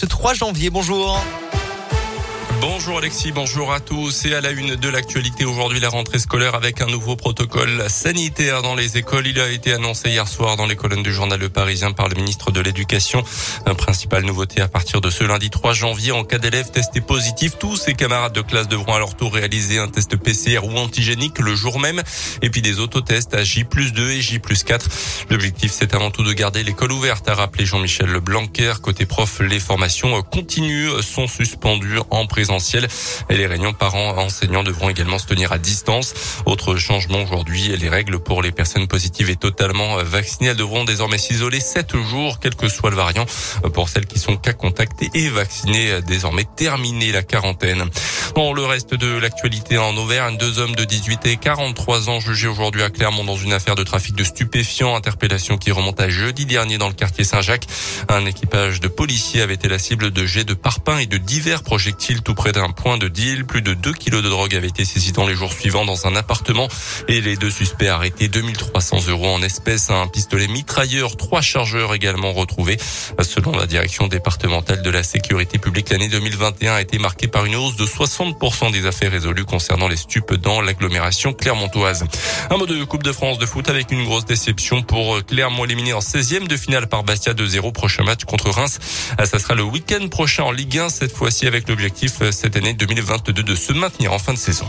Ce 3 janvier, bonjour. Bonjour Alexis, bonjour à tous. Et à la une de l'actualité aujourd'hui, la rentrée scolaire avec un nouveau protocole sanitaire dans les écoles. Il a été annoncé hier soir dans les colonnes du journal Le Parisien par le ministre de l'Éducation. Un principal nouveauté à partir de ce lundi 3 janvier, en cas d'élèves testés positifs, tous ses camarades de classe devront à leur tour réaliser un test PCR ou antigénique le jour même. Et puis des autotests à J 2 et J 4. L'objectif, c'est avant tout de garder l'école ouverte, a rappelé Jean-Michel Blanquer. Côté prof, les formations continues sont suspendues en présence et les réunions parents-enseignants devront également se tenir à distance. Autre changement aujourd'hui, les règles pour les personnes positives et totalement vaccinées, elles devront désormais s'isoler 7 jours, quel que soit le variant. Pour celles qui sont cas contactés et vaccinées, désormais terminer la quarantaine. Bon, le reste de l'actualité en Auvergne, deux hommes de 18 et 43 ans jugés aujourd'hui à Clermont dans une affaire de trafic de stupéfiants, interpellation qui remonte à jeudi dernier dans le quartier Saint-Jacques. Un équipage de policiers avait été la cible de jets de parpaings et de divers projectiles tout près d'un point de deal. Plus de 2 kilos de drogue avaient été saisis dans les jours suivants dans un appartement et les deux suspects arrêtés 2300 euros en espèces, un pistolet mitrailleur, trois chargeurs également retrouvés. Selon la direction départementale de la sécurité publique, l'année 2021 a été marquée par une hausse de 60% des affaires résolues concernant les stupes dans l'agglomération clermontoise. Un mot de Coupe de France de foot avec une grosse déception pour Clermont éliminé en 16e de finale par Bastia 2-0. Prochain match contre Reims. Ça sera le week-end prochain en Ligue 1, cette fois-ci avec l'objectif cette année 2022 de se maintenir en fin de saison.